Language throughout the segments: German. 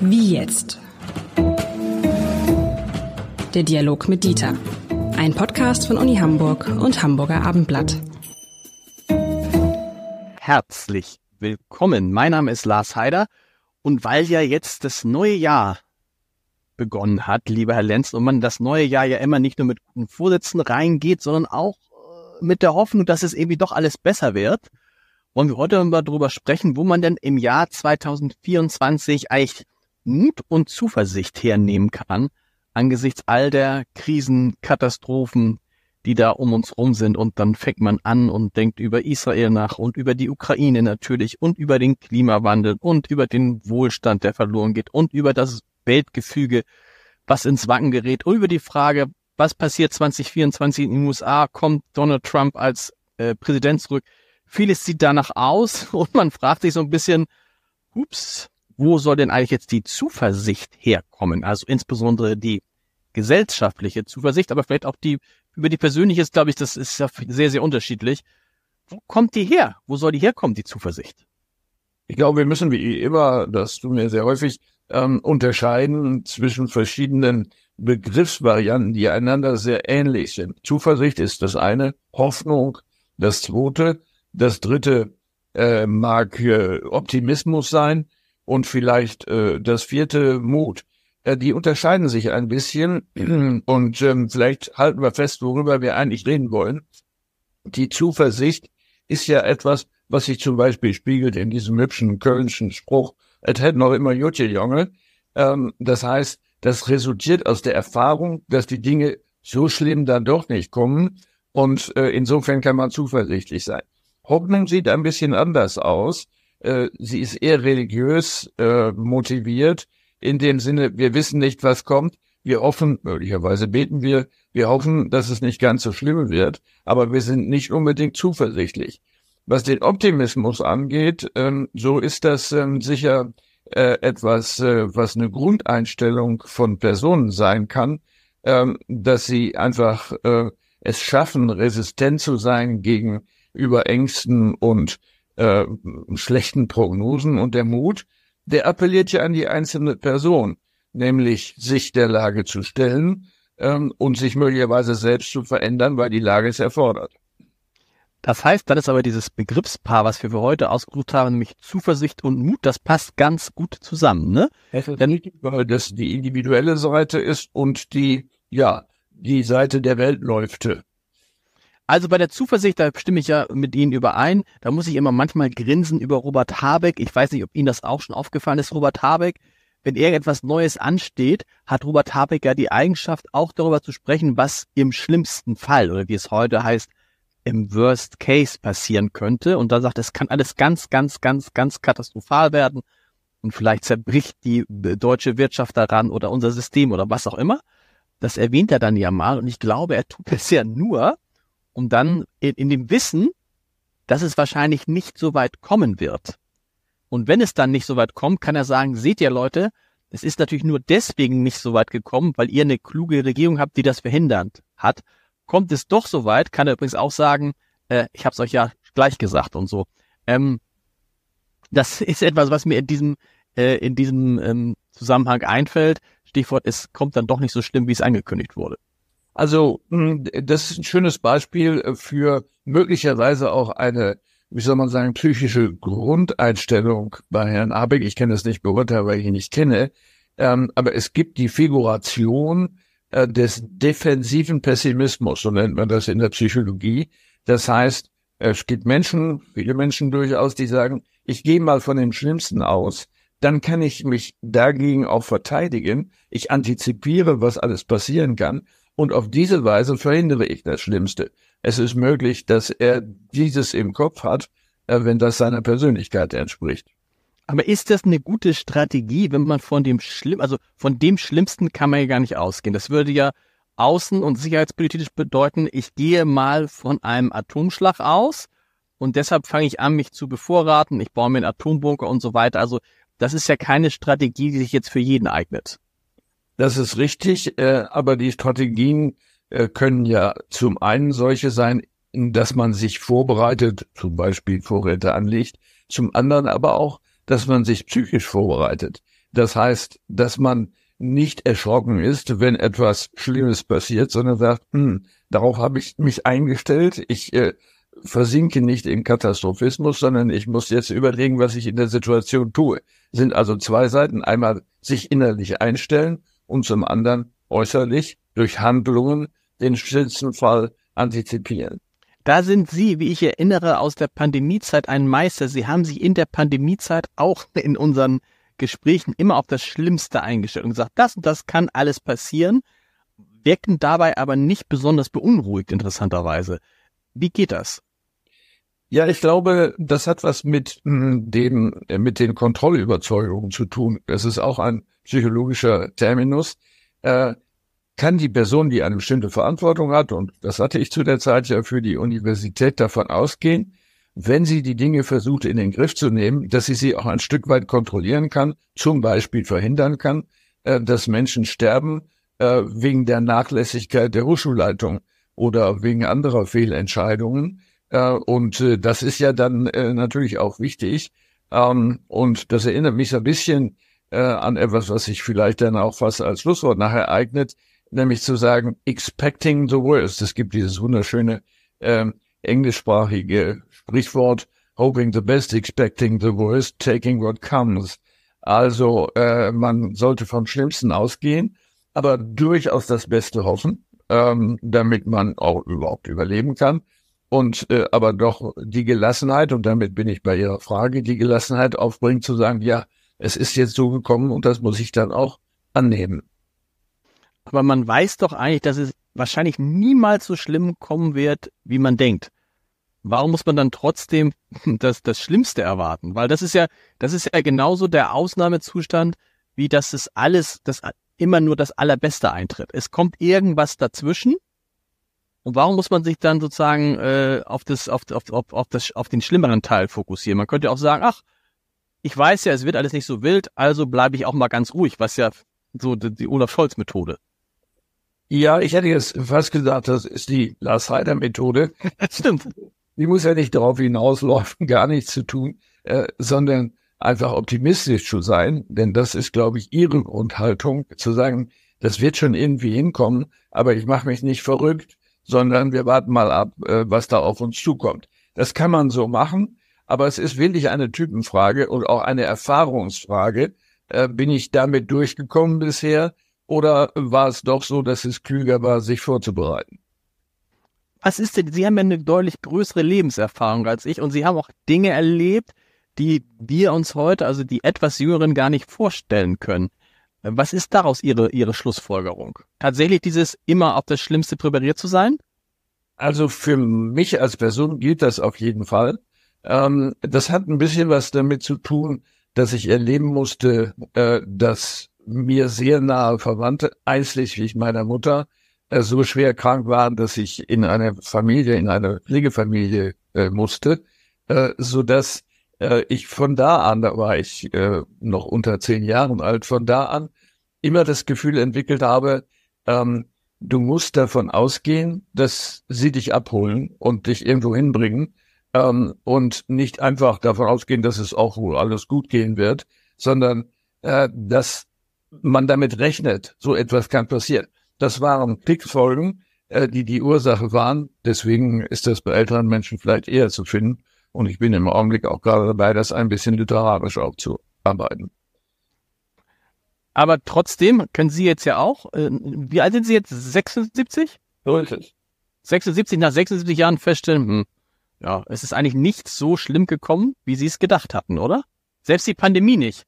Wie jetzt? Der Dialog mit Dieter. Ein Podcast von Uni Hamburg und Hamburger Abendblatt. Herzlich willkommen. Mein Name ist Lars Heider und weil ja jetzt das neue Jahr begonnen hat, lieber Herr Lenz, und man das neue Jahr ja immer nicht nur mit guten Vorsätzen reingeht, sondern auch äh, mit der Hoffnung, dass es irgendwie doch alles besser wird, wollen wir heute mal darüber sprechen, wo man denn im Jahr 2024 eigentlich Mut und Zuversicht hernehmen kann angesichts all der Krisen, Katastrophen, die da um uns rum sind. Und dann fängt man an und denkt über Israel nach und über die Ukraine natürlich und über den Klimawandel und über den Wohlstand, der verloren geht und über das Weltgefüge, was ins Wanken gerät und über die Frage, was passiert 2024 in den USA, kommt Donald Trump als äh, Präsident zurück. Vieles sieht danach aus und man fragt sich so ein bisschen, ups, wo soll denn eigentlich jetzt die Zuversicht herkommen? Also insbesondere die gesellschaftliche Zuversicht, aber vielleicht auch die über die persönliche ist, glaube ich, das ist ja sehr, sehr unterschiedlich. Wo kommt die her? Wo soll die herkommen, die Zuversicht? Ich glaube, wir müssen wie immer, das tun wir sehr häufig, ähm, unterscheiden zwischen verschiedenen Begriffsvarianten, die einander sehr ähnlich sind. Zuversicht ist das eine, Hoffnung das zweite, das dritte äh, mag äh, Optimismus sein und vielleicht äh, das vierte Mut. Äh, die unterscheiden sich ein bisschen und ähm, vielleicht halten wir fest, worüber wir eigentlich reden wollen. Die Zuversicht ist ja etwas, was sich zum Beispiel spiegelt in diesem hübschen kölnischen Spruch, es hätte noch immer Jutje Junge. Ähm, das heißt, das resultiert aus der Erfahrung, dass die Dinge so schlimm dann doch nicht kommen. Und äh, insofern kann man zuversichtlich sein. Hoffnung sieht ein bisschen anders aus. Äh, sie ist eher religiös äh, motiviert, in dem Sinne, wir wissen nicht, was kommt. Wir hoffen, möglicherweise beten wir, wir hoffen, dass es nicht ganz so schlimm wird, aber wir sind nicht unbedingt zuversichtlich. Was den Optimismus angeht, ähm, so ist das ähm, sicher äh, etwas, was eine Grundeinstellung von Personen sein kann, ähm, dass sie einfach es schaffen, resistent zu sein gegenüber Ängsten und äh, schlechten Prognosen und der Mut, der appelliert ja an die einzelne Person, nämlich sich der Lage zu stellen ähm, und sich möglicherweise selbst zu verändern, weil die Lage es erfordert. Das heißt, dann ist aber dieses Begriffspaar, was wir für heute ausgesucht haben, nämlich Zuversicht und Mut, das passt ganz gut zusammen, ne? Es ist nicht, weil das die individuelle Seite ist und die, ja, die Seite der Weltläufte. Also bei der Zuversicht, da stimme ich ja mit Ihnen überein. Da muss ich immer manchmal grinsen über Robert Habeck. Ich weiß nicht, ob Ihnen das auch schon aufgefallen ist, Robert Habeck. Wenn irgendetwas Neues ansteht, hat Robert Habeck ja die Eigenschaft, auch darüber zu sprechen, was im schlimmsten Fall oder wie es heute heißt, im Worst Case passieren könnte. Und da sagt, es kann alles ganz, ganz, ganz, ganz katastrophal werden. Und vielleicht zerbricht die deutsche Wirtschaft daran oder unser System oder was auch immer. Das erwähnt er dann ja mal. Und ich glaube, er tut es ja nur, um dann in, in dem Wissen, dass es wahrscheinlich nicht so weit kommen wird. Und wenn es dann nicht so weit kommt, kann er sagen, seht ihr Leute, es ist natürlich nur deswegen nicht so weit gekommen, weil ihr eine kluge Regierung habt, die das verhindert hat. Kommt es doch so weit, kann er übrigens auch sagen, äh, ich habe es euch ja gleich gesagt und so. Ähm, das ist etwas, was mir in diesem, äh, in diesem ähm, Zusammenhang einfällt. Stichwort, es kommt dann doch nicht so schlimm, wie es angekündigt wurde. Also hm, das ist ein schönes Beispiel äh, für möglicherweise auch eine, wie soll man sagen, psychische Grundeinstellung bei Herrn Abeck. Ich kann das nicht beurteilen, weil ich ihn nicht kenne. Ähm, aber es gibt die Figuration äh, des defensiven Pessimismus, so nennt man das in der Psychologie. Das heißt, es gibt Menschen, viele Menschen durchaus, die sagen, ich gehe mal von dem Schlimmsten aus, dann kann ich mich dagegen auch verteidigen. Ich antizipiere, was alles passieren kann und auf diese Weise verhindere ich das Schlimmste. Es ist möglich, dass er dieses im Kopf hat, äh, wenn das seiner Persönlichkeit entspricht. Aber ist das eine gute Strategie, wenn man von dem Schlimm, also von dem Schlimmsten kann man ja gar nicht ausgehen. Das würde ja außen- und sicherheitspolitisch bedeuten, ich gehe mal von einem Atomschlag aus und deshalb fange ich an, mich zu bevorraten, ich baue mir einen Atombunker und so weiter. Also das ist ja keine Strategie, die sich jetzt für jeden eignet. Das ist richtig, äh, aber die Strategien äh, können ja zum einen solche sein, dass man sich vorbereitet, zum Beispiel Vorräte anlegt, zum anderen aber auch, dass man sich psychisch vorbereitet. Das heißt, dass man nicht erschrocken ist, wenn etwas Schlimmes passiert, sondern sagt, hm, darauf habe ich mich eingestellt. Ich äh, versinke nicht im Katastrophismus, sondern ich muss jetzt überlegen, was ich in der Situation tue. Sind also zwei Seiten. Einmal sich innerlich einstellen und zum anderen äußerlich durch Handlungen den schlimmsten Fall antizipieren. Da sind Sie, wie ich erinnere, aus der Pandemiezeit ein Meister. Sie haben sich in der Pandemiezeit auch in unseren Gesprächen immer auf das Schlimmste eingestellt und gesagt, das und das kann alles passieren, wirkten dabei aber nicht besonders beunruhigt, interessanterweise. Wie geht das? Ja, ich glaube, das hat was mit hm, dem, äh, mit den Kontrollüberzeugungen zu tun. Das ist auch ein psychologischer Terminus. Äh, kann die Person, die eine bestimmte Verantwortung hat, und das hatte ich zu der Zeit ja für die Universität davon ausgehen, wenn sie die Dinge versucht in den Griff zu nehmen, dass sie sie auch ein Stück weit kontrollieren kann, zum Beispiel verhindern kann, äh, dass Menschen sterben äh, wegen der Nachlässigkeit der Hochschulleitung oder wegen anderer Fehlentscheidungen. Äh, und äh, das ist ja dann äh, natürlich auch wichtig. Ähm, und das erinnert mich so ein bisschen äh, an etwas, was sich vielleicht dann auch fast als Schlusswort nachher eignet, nämlich zu sagen, expecting the worst. Es gibt dieses wunderschöne ähm, englischsprachige Sprichwort, hoping the best, expecting the worst, taking what comes. Also äh, man sollte vom Schlimmsten ausgehen, aber durchaus das Beste hoffen, ähm, damit man auch überhaupt überleben kann. Und äh, aber doch die Gelassenheit, und damit bin ich bei Ihrer Frage, die Gelassenheit aufbringen zu sagen, ja, es ist jetzt so gekommen und das muss ich dann auch annehmen. Aber man weiß doch eigentlich, dass es wahrscheinlich niemals so schlimm kommen wird, wie man denkt. Warum muss man dann trotzdem das, das Schlimmste erwarten? Weil das ist ja, das ist ja genauso der Ausnahmezustand, wie dass es alles, das immer nur das Allerbeste eintritt. Es kommt irgendwas dazwischen. Und warum muss man sich dann sozusagen äh, auf das, auf, auf, auf, auf, das, auf den schlimmeren Teil fokussieren? Man könnte auch sagen, ach, ich weiß ja, es wird alles nicht so wild, also bleibe ich auch mal ganz ruhig, was ja so die, die Olaf Scholz Methode. Ja, ich hätte jetzt fast gesagt, das ist die Lars Heider Methode. Stimmt. Die muss ja nicht darauf hinauslaufen, gar nichts zu tun, äh, sondern einfach optimistisch zu sein, denn das ist, glaube ich, ihre Grundhaltung, zu sagen, das wird schon irgendwie hinkommen, aber ich mache mich nicht verrückt, sondern wir warten mal ab, äh, was da auf uns zukommt. Das kann man so machen, aber es ist wirklich eine Typenfrage und auch eine Erfahrungsfrage. Äh, bin ich damit durchgekommen bisher oder war es doch so, dass es klüger war, sich vorzubereiten? Was ist denn, Sie haben ja eine deutlich größere Lebenserfahrung als ich und Sie haben auch Dinge erlebt, die wir uns heute, also die etwas Jüngeren, gar nicht vorstellen können. Was ist daraus Ihre, Ihre Schlussfolgerung? Tatsächlich dieses immer auf das Schlimmste präpariert zu sein? Also für mich als Person gilt das auf jeden Fall. Ähm, das hat ein bisschen was damit zu tun, dass ich erleben musste, äh, dass mir sehr nahe Verwandte, einschließlich meiner Mutter, äh, so schwer krank waren, dass ich in eine Familie, in eine Pflegefamilie äh, musste, äh, so dass äh, ich von da an, da war ich äh, noch unter zehn Jahren alt, von da an immer das Gefühl entwickelt habe, ähm, du musst davon ausgehen, dass sie dich abholen und dich irgendwo hinbringen ähm, und nicht einfach davon ausgehen, dass es auch wohl alles gut gehen wird, sondern äh, dass man damit rechnet, so etwas kann passieren. Das waren Klickfolgen, äh, die die Ursache waren. Deswegen ist das bei älteren Menschen vielleicht eher zu finden. Und ich bin im Augenblick auch gerade dabei, das ein bisschen literarisch aufzuarbeiten. Aber trotzdem können Sie jetzt ja auch, äh, wie alt sind Sie jetzt? 76? So ist es. 76, nach 76 Jahren feststellen, hm, ja, es ist eigentlich nicht so schlimm gekommen, wie Sie es gedacht hatten, oder? Selbst die Pandemie nicht.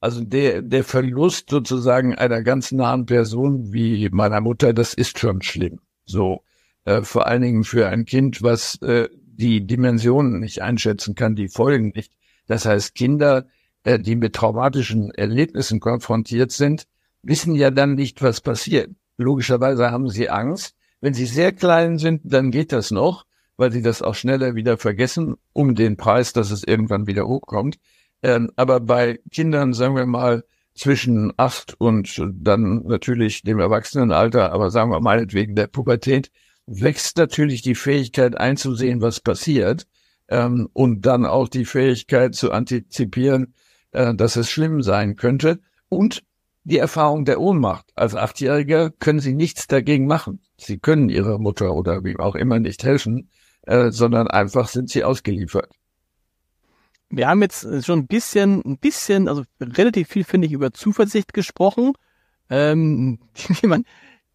Also der, der Verlust sozusagen einer ganz nahen Person wie meiner Mutter, das ist schon schlimm. So, äh, vor allen Dingen für ein Kind, was äh, die Dimensionen nicht einschätzen kann, die Folgen nicht. Das heißt, Kinder, äh, die mit traumatischen Erlebnissen konfrontiert sind, wissen ja dann nicht, was passiert. Logischerweise haben sie Angst. Wenn sie sehr klein sind, dann geht das noch, weil sie das auch schneller wieder vergessen, um den Preis, dass es irgendwann wieder hochkommt. Ähm, aber bei Kindern, sagen wir mal, zwischen acht und dann natürlich dem Erwachsenenalter, aber sagen wir meinetwegen der Pubertät, wächst natürlich die Fähigkeit einzusehen, was passiert, ähm, und dann auch die Fähigkeit zu antizipieren, äh, dass es schlimm sein könnte. Und die Erfahrung der Ohnmacht. Als Achtjähriger können sie nichts dagegen machen. Sie können ihrer Mutter oder wie auch immer nicht helfen, äh, sondern einfach sind sie ausgeliefert. Wir haben jetzt schon ein bisschen, ein bisschen, also relativ viel finde ich über Zuversicht gesprochen, ähm, die man,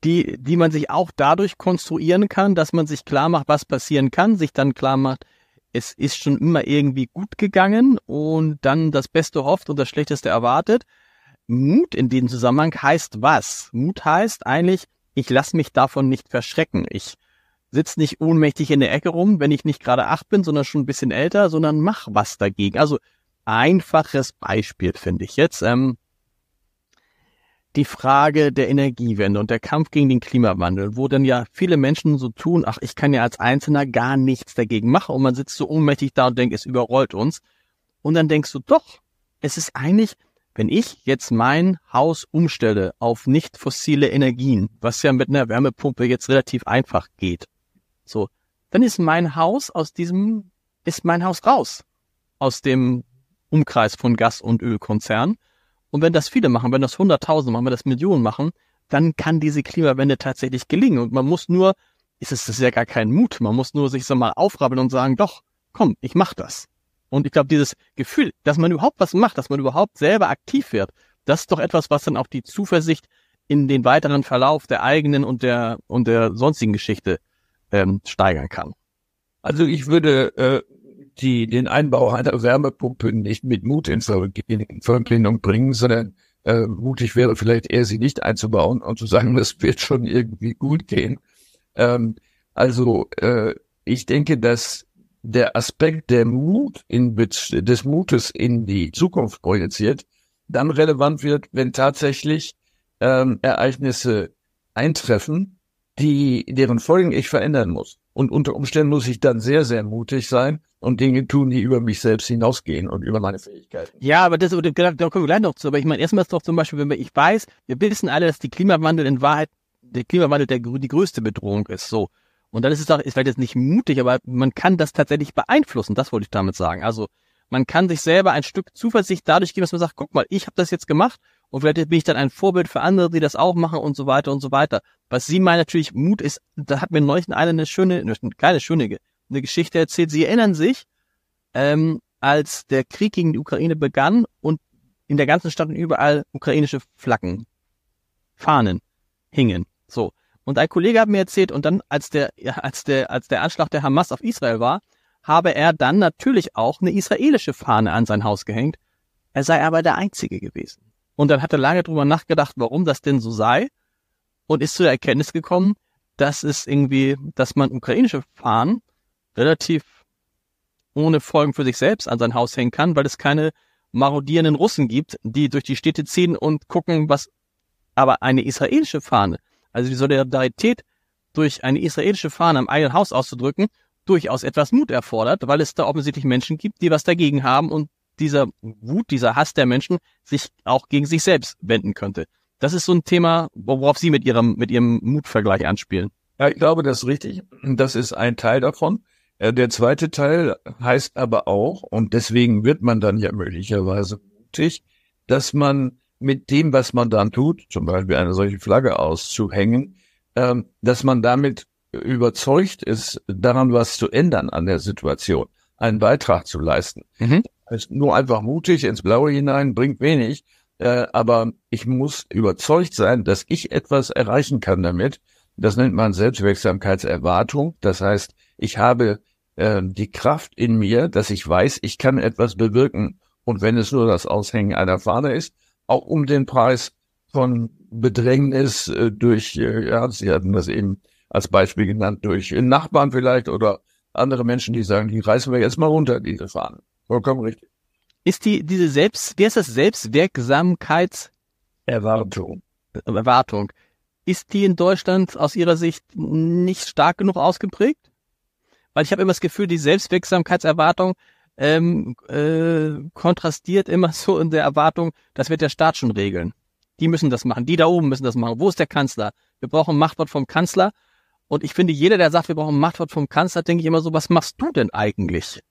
die, die man sich auch dadurch konstruieren kann, dass man sich klar macht, was passieren kann, sich dann klar macht, es ist schon immer irgendwie gut gegangen und dann das Beste hofft und das Schlechteste erwartet. Mut in diesem Zusammenhang heißt was? Mut heißt eigentlich, ich lasse mich davon nicht verschrecken. Ich sitze nicht ohnmächtig in der Ecke rum, wenn ich nicht gerade acht bin, sondern schon ein bisschen älter, sondern mach was dagegen. Also einfaches Beispiel finde ich jetzt. Ähm, die Frage der Energiewende und der Kampf gegen den Klimawandel, wo dann ja viele Menschen so tun, ach, ich kann ja als Einzelner gar nichts dagegen machen und man sitzt so ohnmächtig da und denkt, es überrollt uns. Und dann denkst du, doch, es ist eigentlich wenn ich jetzt mein Haus umstelle auf nicht fossile Energien, was ja mit einer Wärmepumpe jetzt relativ einfach geht, so, dann ist mein Haus aus diesem, ist mein Haus raus aus dem Umkreis von Gas- und Ölkonzernen. Und wenn das viele machen, wenn das Hunderttausende machen, wenn das Millionen machen, dann kann diese Klimawende tatsächlich gelingen. Und man muss nur, ist es ist ja gar kein Mut, man muss nur sich so mal aufrabbeln und sagen, doch, komm, ich mach das. Und ich glaube, dieses Gefühl, dass man überhaupt was macht, dass man überhaupt selber aktiv wird, das ist doch etwas, was dann auch die Zuversicht in den weiteren Verlauf der eigenen und der und der sonstigen Geschichte ähm, steigern kann. Also ich würde äh, die den Einbau einer Wärmepumpe nicht mit Mut in Verbindung bringen, sondern äh, mutig wäre vielleicht eher sie nicht einzubauen und zu sagen, das wird schon irgendwie gut gehen. Ähm, also äh, ich denke, dass der Aspekt der Mut in, des Mutes in die Zukunft projiziert, dann relevant wird, wenn tatsächlich ähm, Ereignisse eintreffen, die deren Folgen ich verändern muss. Und unter Umständen muss ich dann sehr, sehr mutig sein und Dinge tun, die über mich selbst hinausgehen und über meine Fähigkeiten. Ja, aber das, da kommen wir gleich noch zu. Aber ich meine, erstmal ist doch zum Beispiel, wenn wir, ich weiß, wir wissen alle, dass die Klimawandel in Wahrheit, der Klimawandel der, die größte Bedrohung ist. So. Und dann ist es doch, ist vielleicht jetzt nicht mutig, aber man kann das tatsächlich beeinflussen. Das wollte ich damit sagen. Also man kann sich selber ein Stück Zuversicht dadurch geben, dass man sagt, guck mal, ich habe das jetzt gemacht und vielleicht bin ich dann ein Vorbild für andere, die das auch machen und so weiter und so weiter. Was sie meinen natürlich, Mut ist, da hat mir neulich eine eine schöne, eine kleine schöne eine Geschichte erzählt. Sie erinnern sich, ähm, als der Krieg gegen die Ukraine begann und in der ganzen Stadt und überall ukrainische Flaggen, Fahnen hingen. So. Und ein Kollege hat mir erzählt, und dann, als der, als der, als der Anschlag der Hamas auf Israel war, habe er dann natürlich auch eine israelische Fahne an sein Haus gehängt. Er sei aber der Einzige gewesen. Und dann hat er lange drüber nachgedacht, warum das denn so sei, und ist zu der Erkenntnis gekommen, dass es irgendwie, dass man ukrainische Fahnen relativ ohne Folgen für sich selbst an sein Haus hängen kann, weil es keine marodierenden Russen gibt, die durch die Städte ziehen und gucken, was aber eine israelische Fahne also die Solidarität durch eine israelische Fahne am eigenen Haus auszudrücken, durchaus etwas Mut erfordert, weil es da offensichtlich Menschen gibt, die was dagegen haben und dieser Wut, dieser Hass der Menschen sich auch gegen sich selbst wenden könnte. Das ist so ein Thema, worauf Sie mit Ihrem, mit Ihrem Mutvergleich anspielen. Ja, ich glaube, das ist richtig. Das ist ein Teil davon. Äh, der zweite Teil heißt aber auch, und deswegen wird man dann ja möglicherweise mutig, dass man mit dem, was man dann tut, zum Beispiel eine solche Flagge auszuhängen, ähm, dass man damit überzeugt ist, daran was zu ändern an der Situation, einen Beitrag zu leisten. Mhm. Also nur einfach mutig ins Blaue hinein bringt wenig, äh, aber ich muss überzeugt sein, dass ich etwas erreichen kann damit. Das nennt man Selbstwirksamkeitserwartung. Das heißt, ich habe äh, die Kraft in mir, dass ich weiß, ich kann etwas bewirken. Und wenn es nur das Aushängen einer Fahne ist, auch um den Preis von Bedrängnis äh, durch, äh, ja, Sie hatten das eben als Beispiel genannt, durch Nachbarn vielleicht oder andere Menschen, die sagen, die reißen wir jetzt mal runter, diese Fahnen. Vollkommen richtig. Ist die, diese Selbst, wie ist das Selbstwirksamkeitserwartung? Erwartung. Ist die in Deutschland aus Ihrer Sicht nicht stark genug ausgeprägt? Weil ich habe immer das Gefühl, die Selbstwirksamkeitserwartung ähm, äh, kontrastiert immer so in der Erwartung, das wird der Staat schon regeln. Die müssen das machen, die da oben müssen das machen. Wo ist der Kanzler? Wir brauchen ein Machtwort vom Kanzler. Und ich finde, jeder, der sagt, wir brauchen Machtwort vom Kanzler, denke ich immer so, was machst du denn eigentlich?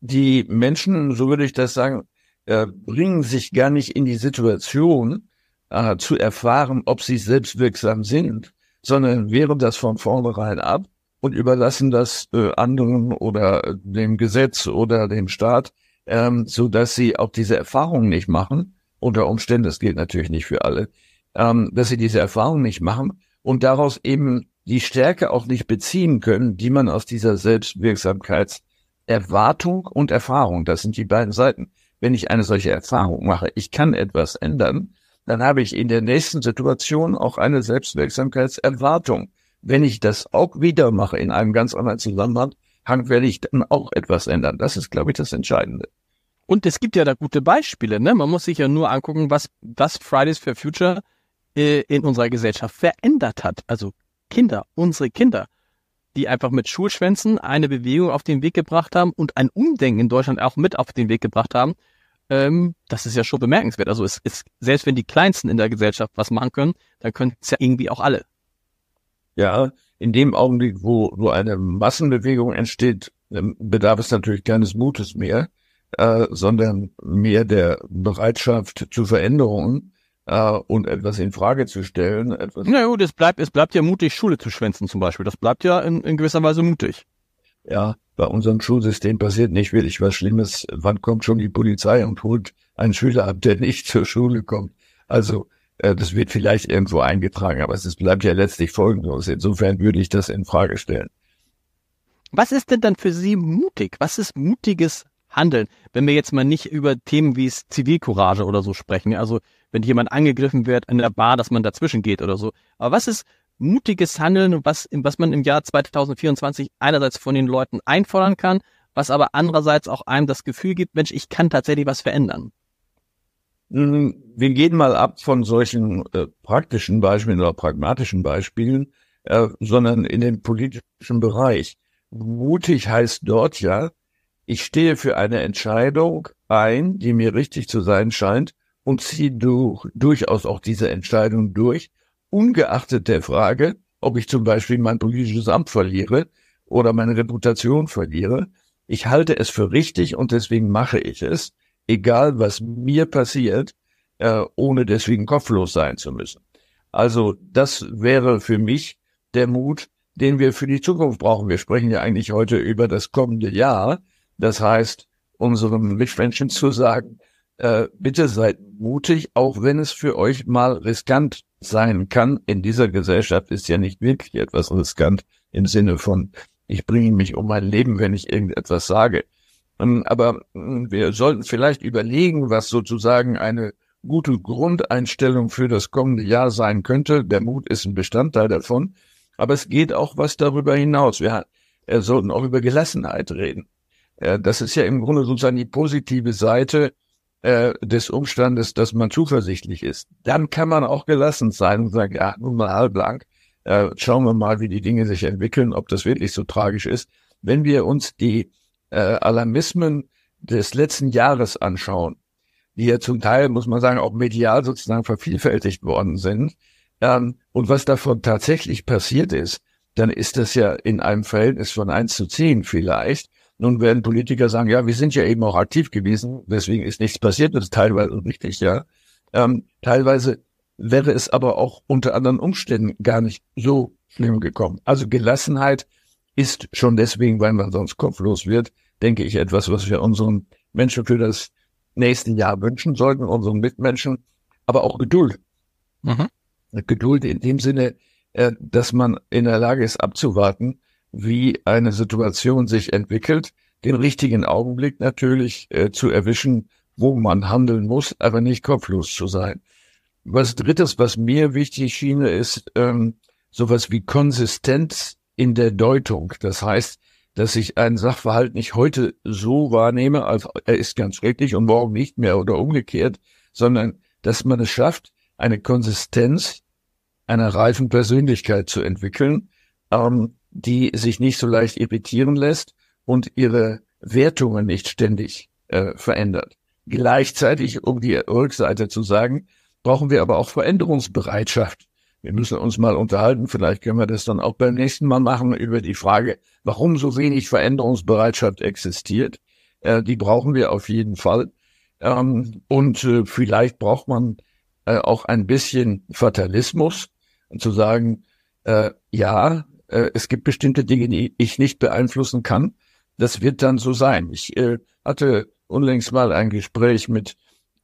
Die Menschen, so würde ich das sagen, äh, bringen sich gar nicht in die Situation äh, zu erfahren, ob sie selbstwirksam sind, sondern wehren das von vornherein ab und überlassen das äh, anderen oder dem Gesetz oder dem Staat, ähm, so dass sie auch diese Erfahrung nicht machen. Unter Umständen, das gilt natürlich nicht für alle, ähm, dass sie diese Erfahrung nicht machen und daraus eben die Stärke auch nicht beziehen können, die man aus dieser Selbstwirksamkeitserwartung und Erfahrung, das sind die beiden Seiten. Wenn ich eine solche Erfahrung mache, ich kann etwas ändern, dann habe ich in der nächsten Situation auch eine Selbstwirksamkeitserwartung. Wenn ich das auch wieder mache in einem ganz anderen Zusammenhang, werde ich dann auch etwas ändern. Das ist, glaube ich, das Entscheidende. Und es gibt ja da gute Beispiele. Ne? Man muss sich ja nur angucken, was, was Fridays for Future äh, in unserer Gesellschaft verändert hat. Also Kinder, unsere Kinder, die einfach mit Schulschwänzen eine Bewegung auf den Weg gebracht haben und ein Umdenken in Deutschland auch mit auf den Weg gebracht haben. Ähm, das ist ja schon bemerkenswert. Also es ist, selbst wenn die Kleinsten in der Gesellschaft was machen können, dann können es ja irgendwie auch alle. Ja, in dem Augenblick, wo, wo eine Massenbewegung entsteht, ähm, bedarf es natürlich keines Mutes mehr, äh, sondern mehr der Bereitschaft zu Veränderungen äh, und etwas in Frage zu stellen. Etwas Na gut, es bleibt, es bleibt ja mutig, Schule zu schwänzen zum Beispiel. Das bleibt ja in, in gewisser Weise mutig. Ja, bei unserem Schulsystem passiert nicht wirklich was Schlimmes. Wann kommt schon die Polizei und holt einen Schüler ab, der nicht zur Schule kommt? Also äh, das wird vielleicht irgendwo eingetragen, aber es bleibt ja letztlich folgenlos. Insofern würde ich das in Frage stellen. Was ist denn dann für Sie mutig? Was ist mutiges Handeln? Wenn wir jetzt mal nicht über Themen wie Zivilcourage oder so sprechen, also wenn jemand angegriffen wird in der Bar, dass man dazwischen geht oder so. Aber was ist mutiges Handeln, was, was man im Jahr 2024 einerseits von den Leuten einfordern kann, was aber andererseits auch einem das Gefühl gibt, Mensch, ich kann tatsächlich was verändern? Wir gehen mal ab von solchen äh, praktischen Beispielen oder pragmatischen Beispielen, äh, sondern in den politischen Bereich. Mutig heißt dort ja, ich stehe für eine Entscheidung ein, die mir richtig zu sein scheint und ziehe durch, durchaus auch diese Entscheidung durch, ungeachtet der Frage, ob ich zum Beispiel mein politisches Amt verliere oder meine Reputation verliere. Ich halte es für richtig und deswegen mache ich es egal was mir passiert, äh, ohne deswegen kopflos sein zu müssen. Also das wäre für mich der Mut, den wir für die Zukunft brauchen. Wir sprechen ja eigentlich heute über das kommende Jahr. Das heißt, unseren Mitmenschen zu sagen, äh, bitte seid mutig, auch wenn es für euch mal riskant sein kann. In dieser Gesellschaft ist ja nicht wirklich etwas riskant im Sinne von, ich bringe mich um mein Leben, wenn ich irgendetwas sage. Ähm, aber hm, wir sollten vielleicht überlegen, was sozusagen eine gute Grundeinstellung für das kommende Jahr sein könnte. Der Mut ist ein Bestandteil davon. Aber es geht auch was darüber hinaus. Wir äh, sollten auch über Gelassenheit reden. Äh, das ist ja im Grunde sozusagen die positive Seite äh, des Umstandes, dass man zuversichtlich ist. Dann kann man auch gelassen sein und sagen, ja, nun mal halblang. Äh, schauen wir mal, wie die Dinge sich entwickeln, ob das wirklich so tragisch ist. Wenn wir uns die äh, Alarmismen des letzten Jahres anschauen, die ja zum Teil, muss man sagen, auch medial sozusagen vervielfältigt worden sind, ähm, und was davon tatsächlich passiert ist, dann ist das ja in einem Verhältnis von eins zu zehn vielleicht. Nun werden Politiker sagen, ja, wir sind ja eben auch aktiv gewesen, deswegen ist nichts passiert, das ist teilweise richtig, ja. Ähm, teilweise wäre es aber auch unter anderen Umständen gar nicht so schlimm gekommen. Also Gelassenheit ist schon deswegen, weil man sonst kopflos wird, denke ich, etwas, was wir unseren Menschen für das nächste Jahr wünschen sollten, unseren Mitmenschen, aber auch Geduld. Mhm. Geduld in dem Sinne, äh, dass man in der Lage ist abzuwarten, wie eine Situation sich entwickelt, den richtigen Augenblick natürlich äh, zu erwischen, wo man handeln muss, aber nicht kopflos zu sein. Was drittes, was mir wichtig schien, ist ähm, sowas wie Konsistenz in der Deutung. Das heißt, dass ich einen Sachverhalt nicht heute so wahrnehme, als er ist ganz schrecklich und morgen nicht mehr oder umgekehrt, sondern dass man es schafft, eine Konsistenz einer reifen Persönlichkeit zu entwickeln, ähm, die sich nicht so leicht irritieren lässt und ihre Wertungen nicht ständig äh, verändert. Gleichzeitig, um die Rückseite zu sagen, brauchen wir aber auch Veränderungsbereitschaft. Wir müssen uns mal unterhalten, vielleicht können wir das dann auch beim nächsten Mal machen, über die Frage, warum so wenig Veränderungsbereitschaft existiert. Äh, die brauchen wir auf jeden Fall. Ähm, und äh, vielleicht braucht man äh, auch ein bisschen Fatalismus, zu sagen, äh, ja, äh, es gibt bestimmte Dinge, die ich nicht beeinflussen kann. Das wird dann so sein. Ich äh, hatte unlängst mal ein Gespräch mit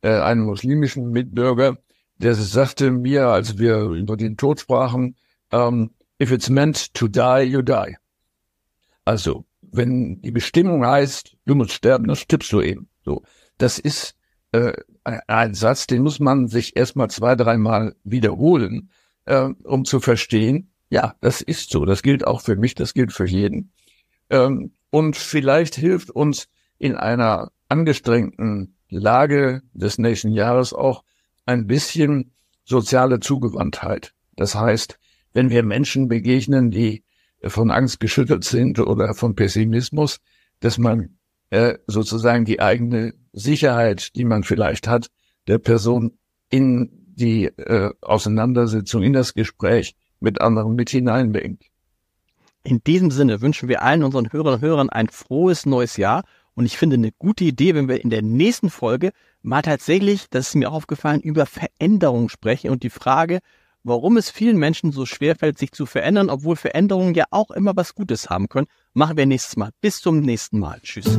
äh, einem muslimischen Mitbürger, der sagte mir, als wir über den Tod sprachen, ähm, if it's meant to die, you die. Also, wenn die Bestimmung heißt, du musst sterben, dann stirbst du eben. So, das ist äh, ein Satz, den muss man sich erstmal zwei, dreimal wiederholen, äh, um zu verstehen, ja, das ist so. Das gilt auch für mich, das gilt für jeden. Ähm, und vielleicht hilft uns in einer angestrengten Lage des nächsten Jahres auch ein bisschen soziale Zugewandtheit. Das heißt, wenn wir Menschen begegnen, die von Angst geschüttelt sind oder von Pessimismus, dass man äh, sozusagen die eigene Sicherheit, die man vielleicht hat, der Person in die äh, Auseinandersetzung, in das Gespräch mit anderen mit hineinbringt. In diesem Sinne wünschen wir allen unseren Hörern und Hörern ein frohes neues Jahr. Und ich finde eine gute Idee, wenn wir in der nächsten Folge mal tatsächlich, das ist mir aufgefallen, über Veränderungen sprechen und die Frage, warum es vielen Menschen so schwerfällt, sich zu verändern, obwohl Veränderungen ja auch immer was Gutes haben können, machen wir nächstes Mal. Bis zum nächsten Mal. Tschüss.